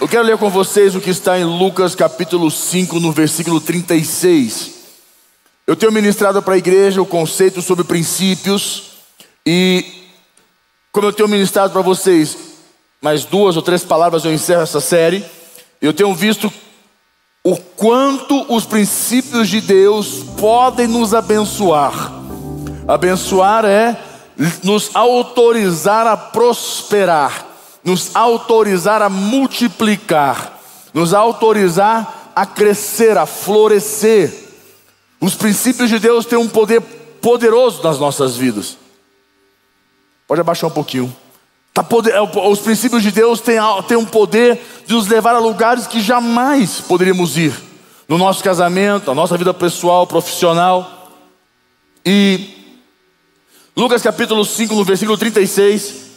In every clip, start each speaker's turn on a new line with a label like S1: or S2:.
S1: Eu quero ler com vocês o que está em Lucas capítulo 5, no versículo 36. Eu tenho ministrado para a igreja o conceito sobre princípios e, como eu tenho ministrado para vocês, mais duas ou três palavras eu encerro essa série. Eu tenho visto o quanto os princípios de Deus podem nos abençoar. Abençoar é nos autorizar a prosperar, nos autorizar a multiplicar, nos autorizar a crescer, a florescer. Os princípios de Deus têm um poder poderoso nas nossas vidas. Pode abaixar um pouquinho. Tá poder, é, os princípios de Deus têm, têm um poder de nos levar a lugares que jamais poderíamos ir. No nosso casamento, na nossa vida pessoal, profissional. E Lucas capítulo 5, no versículo 36.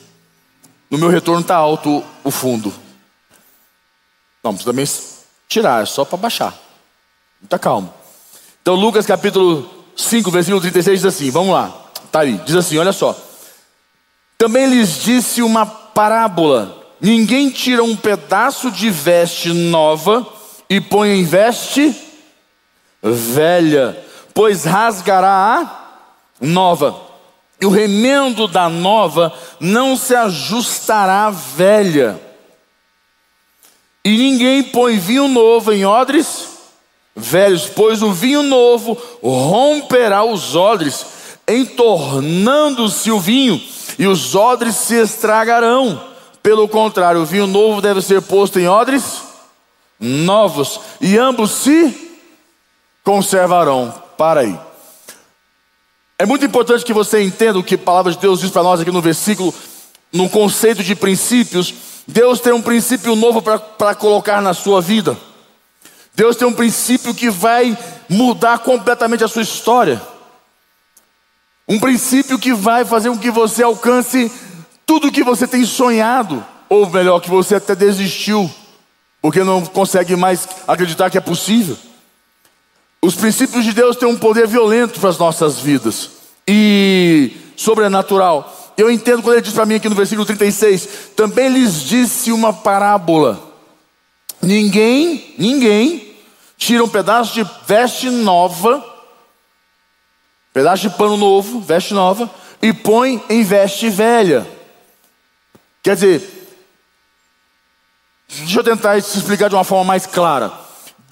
S1: No meu retorno está alto o fundo. Não, precisa também tirar, é só para baixar. Muita calma. Então, Lucas capítulo 5, versículo 36 diz assim: Vamos lá, está aí. Diz assim: Olha só. Também lhes disse uma parábola: Ninguém tira um pedaço de veste nova e põe em veste velha, pois rasgará a nova. E o remendo da nova não se ajustará à velha. E ninguém põe vinho novo em odres velhos, pois o vinho novo romperá os odres, entornando-se o vinho e os odres se estragarão. Pelo contrário, o vinho novo deve ser posto em odres novos, e ambos se conservarão. Para aí. É muito importante que você entenda o que a palavra de Deus diz para nós aqui no versículo, no conceito de princípios. Deus tem um princípio novo para colocar na sua vida. Deus tem um princípio que vai mudar completamente a sua história. Um princípio que vai fazer com que você alcance tudo o que você tem sonhado, ou melhor, que você até desistiu, porque não consegue mais acreditar que é possível. Os princípios de Deus têm um poder violento para as nossas vidas e sobrenatural. Eu entendo quando ele diz para mim aqui no versículo 36: também lhes disse uma parábola. Ninguém, ninguém tira um pedaço de veste nova pedaço de pano novo, veste nova, e põe em veste velha. Quer dizer, deixa eu tentar te explicar de uma forma mais clara.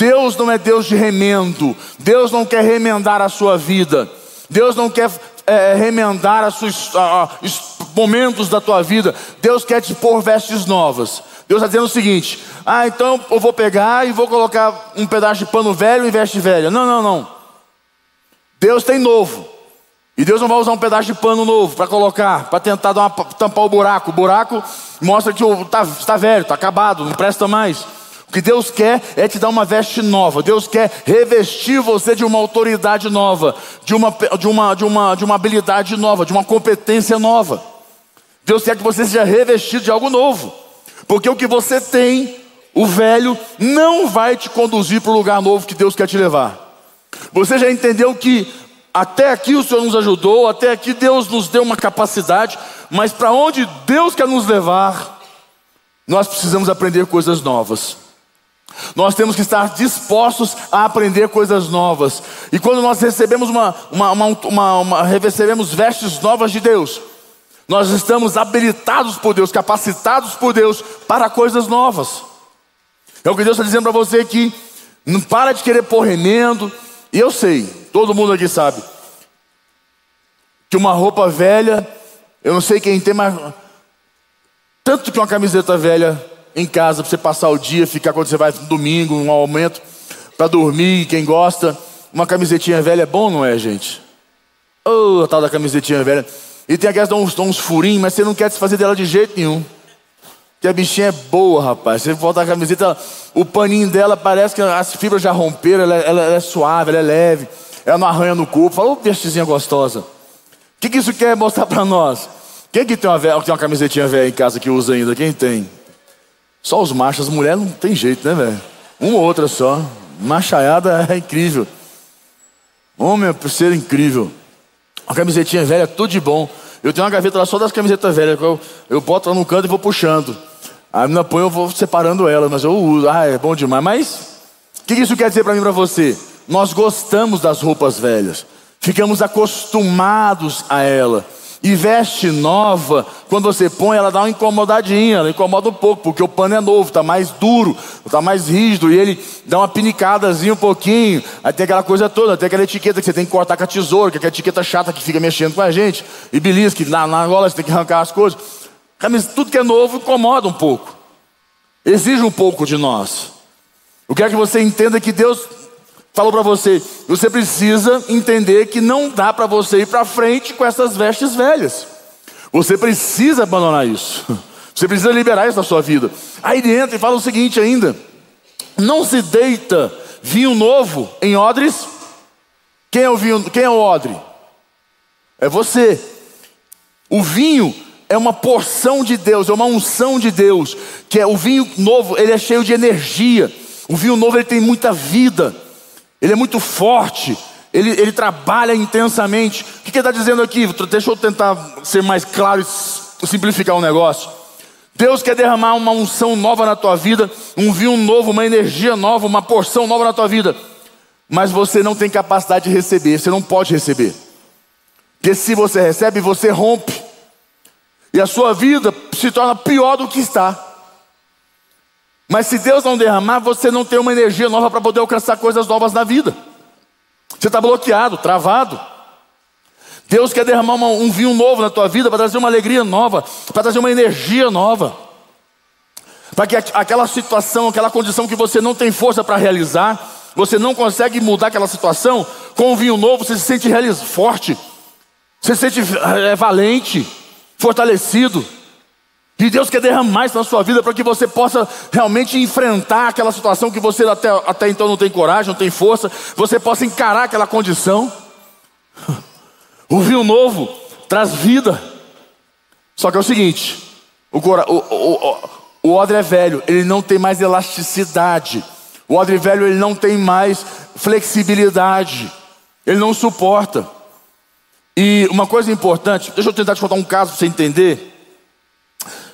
S1: Deus não é Deus de remendo, Deus não quer remendar a sua vida, Deus não quer é, remendar os momentos da tua vida, Deus quer te pôr vestes novas. Deus está dizendo o seguinte: ah, então eu vou pegar e vou colocar um pedaço de pano velho em veste velha. Não, não, não. Deus tem novo. E Deus não vai usar um pedaço de pano novo para colocar, para tentar uma, tampar o buraco. O buraco mostra que está tá velho, está acabado, não presta mais. O que Deus quer é te dar uma veste nova. Deus quer revestir você de uma autoridade nova, de uma, de uma, de uma, de uma habilidade nova, de uma competência nova. Deus quer que você seja revestido de algo novo. Porque o que você tem, o velho, não vai te conduzir para o lugar novo que Deus quer te levar. Você já entendeu que até aqui o Senhor nos ajudou, até aqui Deus nos deu uma capacidade, mas para onde Deus quer nos levar, nós precisamos aprender coisas novas. Nós temos que estar dispostos a aprender coisas novas. E quando nós recebemos uma, uma, uma, uma, recebemos vestes novas de Deus, nós estamos habilitados por Deus, capacitados por Deus para coisas novas. É o que Deus está dizendo para você aqui. Não para de querer pôr remendo, e eu sei, todo mundo aqui sabe, que uma roupa velha, eu não sei quem tem, mas tanto que uma camiseta velha em casa para você passar o dia, ficar quando você vai no domingo, um aumento, para dormir, quem gosta, uma camisetinha velha é bom, não é, gente? Oh, a tal da camisetinha velha. E tem aquelas que dão uns, furinhos, mas você não quer desfazer dela de jeito nenhum. Que a bichinha é boa, rapaz. Você volta a camiseta, o paninho dela parece que as fibras já romperam, ela, ela, ela é suave, ela é leve, ela não arranha no corpo. Fala, ô vestezinha gostosa. O que, que isso quer mostrar para nós? Quem que tem uma, tem uma camisetinha velha em casa que usa ainda? Quem tem? Só os machos, as mulheres não tem jeito, né, velho? Uma ou outra só. Machaiada é incrível. Homem, é ser incrível. Uma camisetinha velha, tudo de bom. Eu tenho uma gaveta lá só das camisetas velhas. Eu, eu boto lá no canto e vou puxando. A menina põe, eu vou separando ela, mas eu uso. Ah, é bom demais. Mas o que isso quer dizer para mim e para você? Nós gostamos das roupas velhas, ficamos acostumados a ela. E veste nova, quando você põe, ela dá uma incomodadinha, ela incomoda um pouco, porque o pano é novo, está mais duro, está mais rígido, e ele dá uma pinicadazinha um pouquinho, aí tem aquela coisa toda, tem aquela etiqueta que você tem que cortar com a tesoura, que é aquela etiqueta chata que fica mexendo com a gente, e que na, na gola você tem que arrancar as coisas. Mas tudo que é novo incomoda um pouco, exige um pouco de nós. Eu quero que você entenda que Deus falou para você, você precisa entender que não dá para você ir para frente com essas vestes velhas. Você precisa abandonar isso. Você precisa liberar isso da sua vida. Aí ele entra e fala o seguinte ainda: não se deita vinho novo em odres. Quem é o vinho? Quem é o odre? É você. O vinho é uma porção de Deus, é uma unção de Deus, que é o vinho novo, ele é cheio de energia. O vinho novo ele tem muita vida ele é muito forte, ele, ele trabalha intensamente. O que, ele está dizendo aqui? Deixa eu tentar ser mais claro e simplificar o negócio. Deus quer derramar uma unção nova na tua vida, um vinho novo, uma energia nova, uma porção nova na tua vida. Mas você não tem capacidade de receber, você não pode receber. Porque se você recebe, você rompe. E a sua vida se torna pior do que está. Mas se Deus não derramar, você não tem uma energia nova para poder alcançar coisas novas na vida. Você está bloqueado, travado. Deus quer derramar uma, um vinho novo na tua vida para trazer uma alegria nova, para trazer uma energia nova. Para que aquela situação, aquela condição que você não tem força para realizar, você não consegue mudar aquela situação, com um vinho novo você se sente forte, você se sente é, valente, fortalecido. E Deus quer derramar isso na sua vida para que você possa realmente enfrentar aquela situação que você até, até então não tem coragem, não tem força, você possa encarar aquela condição. O vinho novo traz vida. Só que é o seguinte: o, o, o, o odre é velho, ele não tem mais elasticidade. O odre velho ele não tem mais flexibilidade. Ele não suporta. E uma coisa importante, deixa eu tentar te contar um caso para você entender.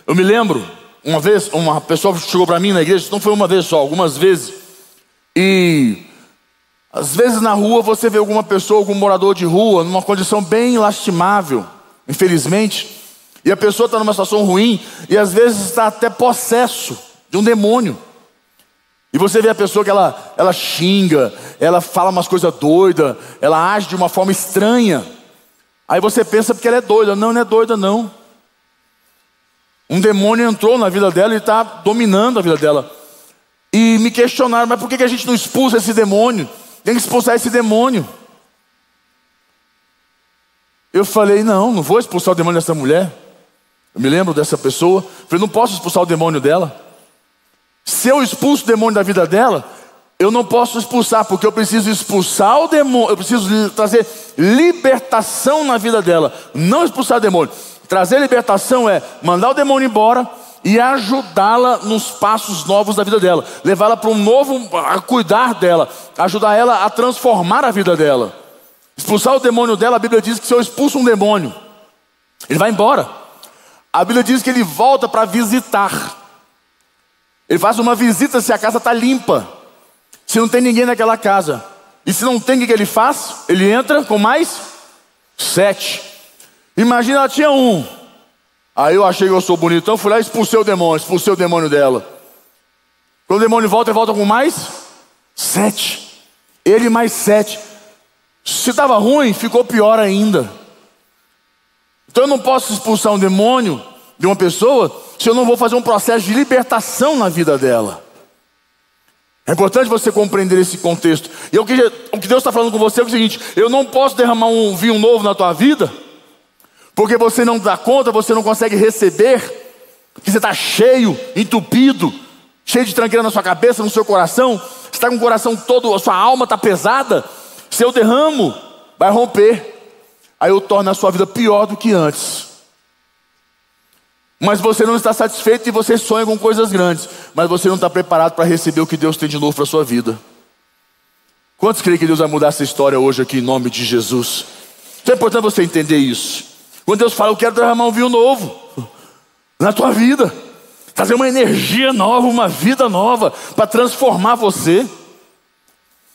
S1: Eu me lembro, uma vez, uma pessoa chegou para mim na igreja, não foi uma vez só, algumas vezes. E às vezes na rua você vê alguma pessoa, algum morador de rua, numa condição bem lastimável, infelizmente. E a pessoa está numa situação ruim, e às vezes está até possesso de um demônio. E você vê a pessoa que ela, ela xinga, ela fala umas coisas doidas, ela age de uma forma estranha. Aí você pensa porque ela é doida. Não, não é doida, não. Um demônio entrou na vida dela e está dominando a vida dela. E me questionaram, mas por que a gente não expulsa esse demônio? Tem que expulsar esse demônio. Eu falei, não, não vou expulsar o demônio dessa mulher. Eu me lembro dessa pessoa. Eu falei, não posso expulsar o demônio dela. Se eu expulso o demônio da vida dela, eu não posso expulsar, porque eu preciso expulsar o demônio, eu preciso trazer libertação na vida dela, não expulsar o demônio. Trazer libertação é mandar o demônio embora e ajudá-la nos passos novos da vida dela, levá-la para um novo, a cuidar dela, ajudar ela a transformar a vida dela. Expulsar o demônio dela, a Bíblia diz que se eu expulso um demônio, ele vai embora. A Bíblia diz que ele volta para visitar. Ele faz uma visita se a casa está limpa, se não tem ninguém naquela casa. E se não tem, o que ele faz? Ele entra com mais sete. Imagina, ela tinha um. Aí eu achei que eu sou bonitão, fui lá e expulsei o demônio, expulsei o demônio dela. Quando o demônio volta, ele volta com mais sete. Ele mais sete. Se estava ruim, ficou pior ainda. Então eu não posso expulsar um demônio de uma pessoa se eu não vou fazer um processo de libertação na vida dela. É importante você compreender esse contexto. E o que, o que Deus está falando com você é o seguinte: eu não posso derramar um vinho novo na tua vida porque você não dá conta, você não consegue receber, que você está cheio, entupido, cheio de tranqueira na sua cabeça, no seu coração, você está com o coração todo, a sua alma está pesada, se eu derramo, vai romper, aí eu torno a sua vida pior do que antes. Mas você não está satisfeito e você sonha com coisas grandes, mas você não está preparado para receber o que Deus tem de novo para a sua vida. Quantos creem que Deus vai mudar essa história hoje aqui em nome de Jesus? Então é importante você entender isso. Quando Deus fala, eu quero derramar um vinho novo na tua vida. trazer uma energia nova, uma vida nova, para transformar você.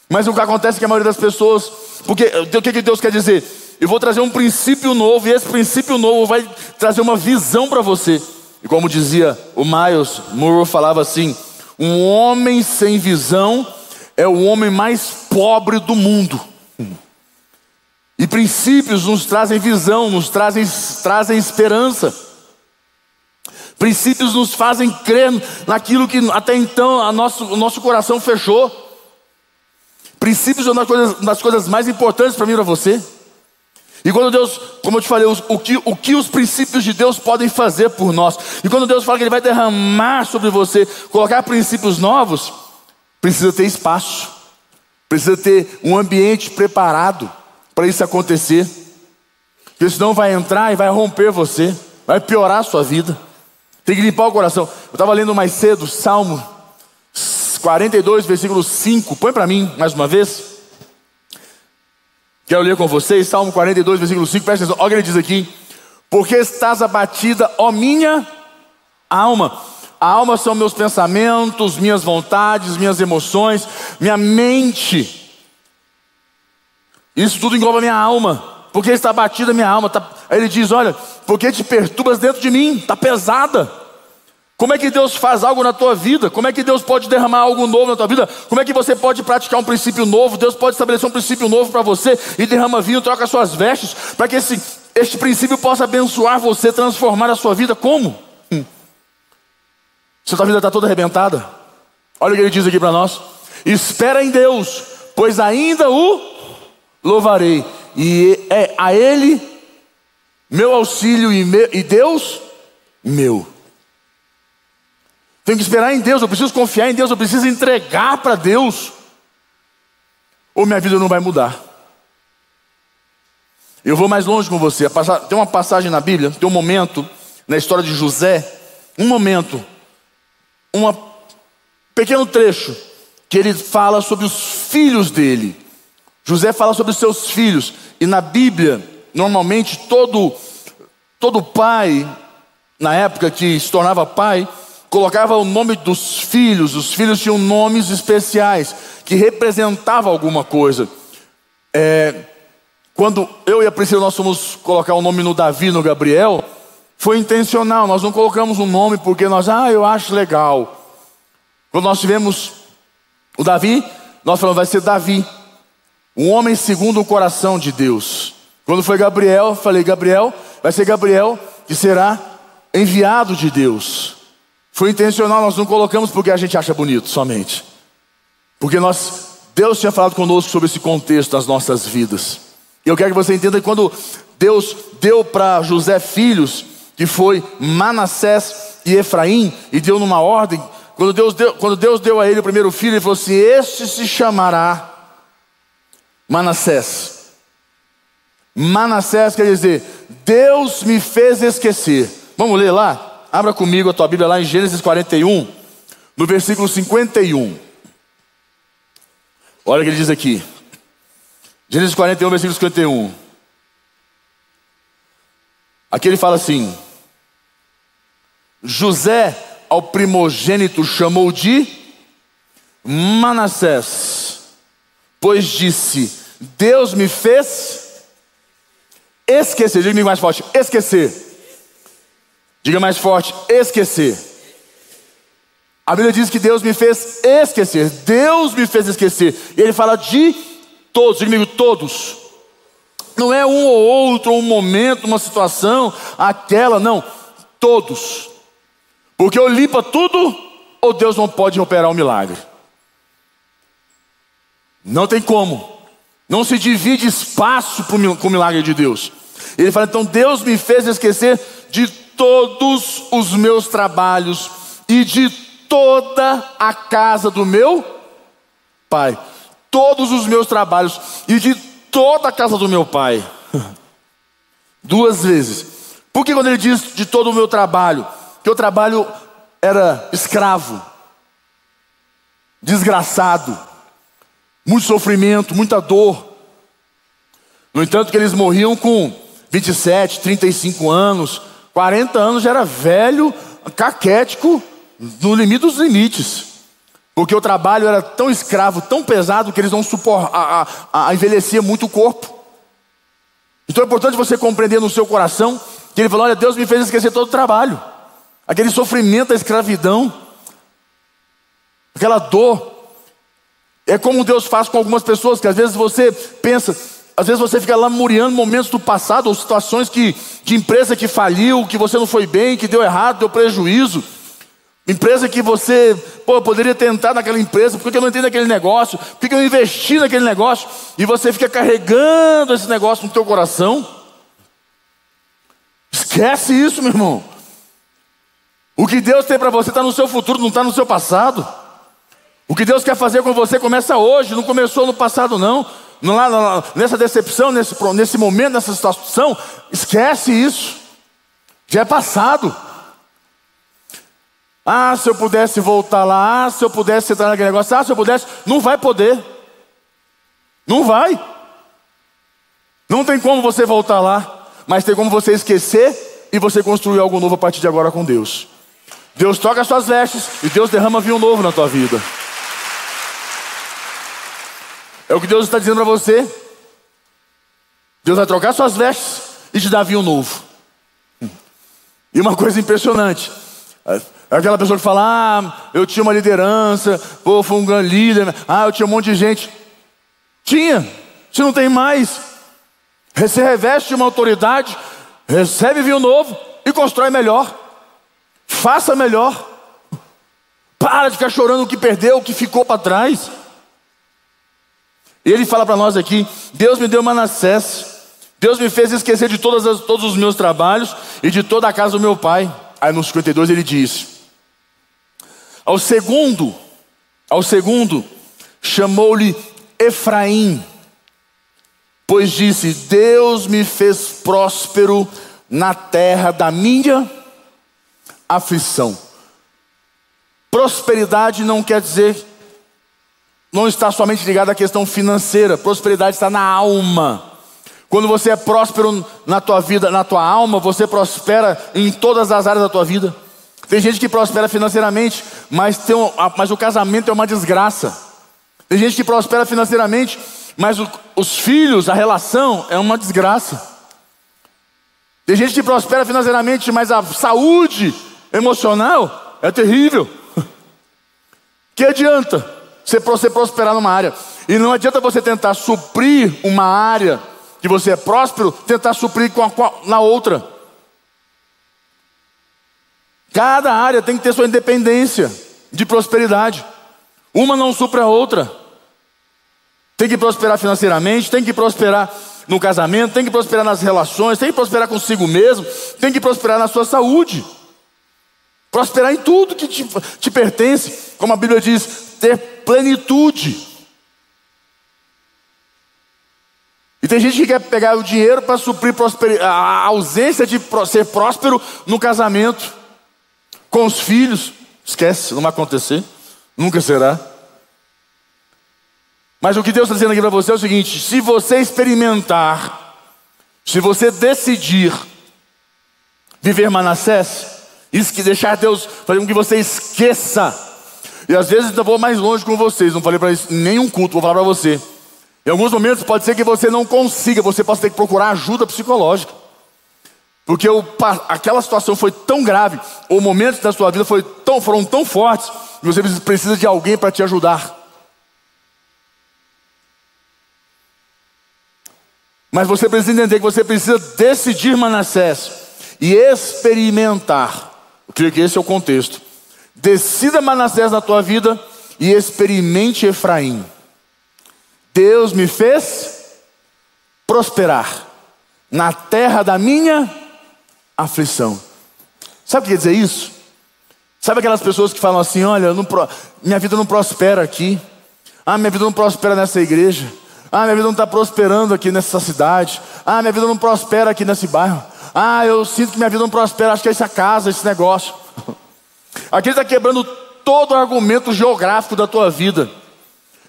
S1: Mas o que acontece é que a maioria das pessoas, porque o que Deus quer dizer? Eu vou trazer um princípio novo, e esse princípio novo vai trazer uma visão para você. E como dizia o Miles Moore, falava assim: um homem sem visão é o homem mais pobre do mundo. E princípios nos trazem visão, nos trazem, trazem esperança. Princípios nos fazem crer naquilo que até então nosso, o nosso coração fechou. Princípios são das coisas, das coisas mais importantes para mim e para você. E quando Deus, como eu te falei, o que, o que os princípios de Deus podem fazer por nós. E quando Deus fala que Ele vai derramar sobre você, colocar princípios novos, precisa ter espaço, precisa ter um ambiente preparado para isso acontecer. Porque senão vai entrar e vai romper você, vai piorar a sua vida. Tem que limpar o coração. Eu estava lendo mais cedo, Salmo 42, versículo 5. Põe para mim mais uma vez. Quero ler com vocês, Salmo 42, versículo 5, presta atenção, olha o que ele diz aqui. Porque estás abatida, ó minha alma. A alma são meus pensamentos, minhas vontades, minhas emoções, minha mente. Isso tudo engloba minha alma. Porque está abatida minha alma. Tá... Aí ele diz: Olha, porque te perturbas dentro de mim, está pesada. Como é que Deus faz algo na tua vida? Como é que Deus pode derramar algo novo na tua vida? Como é que você pode praticar um princípio novo? Deus pode estabelecer um princípio novo para você e derrama vinho, troca suas vestes, para que esse, este princípio possa abençoar você, transformar a sua vida. Como? Hum. Se a tua vida está toda arrebentada, olha o que ele diz aqui para nós: espera em Deus, pois ainda o louvarei, e é a Ele meu auxílio e, me, e Deus meu. Tenho que esperar em Deus, eu preciso confiar em Deus, eu preciso entregar para Deus, ou minha vida não vai mudar. Eu vou mais longe com você. Tem uma passagem na Bíblia, tem um momento na história de José, um momento, um pequeno trecho, que ele fala sobre os filhos dele. José fala sobre os seus filhos, e na Bíblia, normalmente todo, todo pai, na época que se tornava pai, colocava o nome dos filhos, os filhos tinham nomes especiais que representavam alguma coisa. É, quando eu e a Priscila nós fomos colocar o nome no Davi, no Gabriel, foi intencional, nós não colocamos um nome porque nós, ah, eu acho legal. Quando nós tivemos o Davi, nós falamos, vai ser Davi, um homem segundo o coração de Deus. Quando foi Gabriel, falei, Gabriel, vai ser Gabriel que será enviado de Deus. Foi intencional, nós não colocamos porque a gente acha bonito somente. Porque nós, Deus tinha falado conosco sobre esse contexto das nossas vidas. E eu quero que você entenda que quando Deus deu para José filhos, que foi Manassés e Efraim, e deu numa ordem, quando Deus deu, quando Deus deu a ele o primeiro filho, ele falou assim: Este se chamará Manassés. Manassés quer dizer, Deus me fez esquecer. Vamos ler lá? Abra comigo a tua Bíblia lá em Gênesis 41, no versículo 51. Olha o que ele diz aqui. Gênesis 41, versículo 51. Aqui ele fala assim: José ao primogênito chamou de Manassés, pois disse: Deus me fez esquecer. Diga-me mais forte: esquecer Diga mais forte: esquecer. A Bíblia diz que Deus me fez esquecer. Deus me fez esquecer. E ele fala de todos, diga comigo, todos. Não é um ou outro, um momento, uma situação, aquela, não. Todos. Porque ou limpa tudo, ou Deus não pode operar um milagre. Não tem como. Não se divide espaço com o milagre de Deus. Ele fala, então Deus me fez esquecer de todos os meus trabalhos e de toda a casa do meu pai. Todos os meus trabalhos e de toda a casa do meu pai. Duas vezes. Porque quando ele diz de todo o meu trabalho, que o trabalho era escravo, desgraçado, muito sofrimento, muita dor. No entanto, que eles morriam com 27, 35 anos, 40 anos já era velho, caquético, no limite dos limites. Porque o trabalho era tão escravo, tão pesado, que eles não suportavam, a, a, a envelhecia muito o corpo. Então é importante você compreender no seu coração que ele falou: Olha, Deus me fez esquecer todo o trabalho, aquele sofrimento da escravidão, aquela dor. É como Deus faz com algumas pessoas, que às vezes você pensa, às vezes você fica lamuriando momentos do passado, ou situações que, de empresa que faliu, que você não foi bem, que deu errado, deu prejuízo. Empresa que você, pô, poderia tentar naquela empresa, por que eu não entrei naquele negócio? Por que eu investi naquele negócio? E você fica carregando esse negócio no teu coração. Esquece isso, meu irmão. O que Deus tem para você está no seu futuro, não está no seu passado. O que Deus quer fazer com você começa hoje, não começou no passado, não. não lá, nessa decepção, nesse, nesse momento, nessa situação, esquece isso. Já é passado. Ah, se eu pudesse voltar lá, ah, se eu pudesse entrar naquele negócio, ah, se eu pudesse, não vai poder. Não vai. Não tem como você voltar lá, mas tem como você esquecer e você construir algo novo a partir de agora com Deus. Deus toca as suas vestes e Deus derrama vinho novo na tua vida. É o que Deus está dizendo para você. Deus vai trocar suas vestes e te dar vinho novo. E uma coisa impressionante. É aquela pessoa que fala, ah, eu tinha uma liderança, pô, fui um grande líder, ah, eu tinha um monte de gente. Tinha, você não tem mais. Você reveste uma autoridade, recebe vinho novo e constrói melhor. Faça melhor. Para de ficar chorando o que perdeu, o que ficou para trás. E ele fala para nós aqui: Deus me deu Manassés, Deus me fez esquecer de as, todos os meus trabalhos e de toda a casa do meu pai. Aí no 52 ele diz: ao segundo, ao segundo, chamou-lhe Efraim, pois disse: Deus me fez próspero na terra da minha aflição. Prosperidade não quer dizer, não está somente ligado à questão financeira, prosperidade está na alma. Quando você é próspero na tua vida, na tua alma, você prospera em todas as áreas da tua vida. Tem gente que prospera financeiramente, mas, tem um, mas o casamento é uma desgraça. Tem gente que prospera financeiramente, mas o, os filhos, a relação é uma desgraça. Tem gente que prospera financeiramente, mas a saúde emocional é terrível. Que adianta você prosperar numa área? E não adianta você tentar suprir uma área que você é próspero, tentar suprir com a, na outra. Cada área tem que ter sua independência de prosperidade. Uma não supre a outra. Tem que prosperar financeiramente, tem que prosperar no casamento, tem que prosperar nas relações, tem que prosperar consigo mesmo, tem que prosperar na sua saúde. Prosperar em tudo que te, te pertence, como a Bíblia diz, ter plenitude. E tem gente que quer pegar o dinheiro para suprir a ausência de ser próspero no casamento. Com os filhos, esquece, não vai acontecer, nunca será. Mas o que Deus está dizendo aqui para você é o seguinte: se você experimentar, se você decidir viver Manassés, isso que deixar Deus fazer com que você esqueça. E às vezes eu vou mais longe com vocês, não falei para nenhum culto, vou falar para você. Em alguns momentos pode ser que você não consiga, você possa ter que procurar ajuda psicológica. Porque aquela situação foi tão grave, ou momentos da sua vida foi tão, foram tão fortes, que você precisa de alguém para te ajudar. Mas você precisa entender que você precisa decidir Manassés e experimentar. Eu creio que esse é o contexto. Decida Manassés na tua vida e experimente Efraim. Deus me fez prosperar na terra da minha aflição. Sabe o que quer dizer isso? Sabe aquelas pessoas que falam assim: olha, não, minha vida não prospera aqui, ah, minha vida não prospera nessa igreja, ah, minha vida não está prosperando aqui nessa cidade, ah, minha vida não prospera aqui nesse bairro, ah, eu sinto que minha vida não prospera, acho que é essa casa, esse negócio. Aqui está quebrando todo o argumento geográfico da tua vida.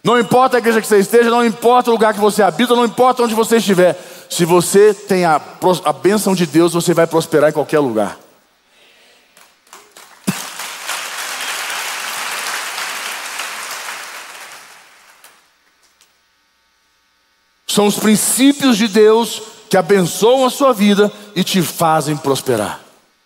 S1: Não importa a igreja que você esteja, não importa o lugar que você habita, não importa onde você estiver. Se você tem a, a bênção de Deus, você vai prosperar em qualquer lugar. São os princípios de Deus que abençoam a sua vida e te fazem prosperar.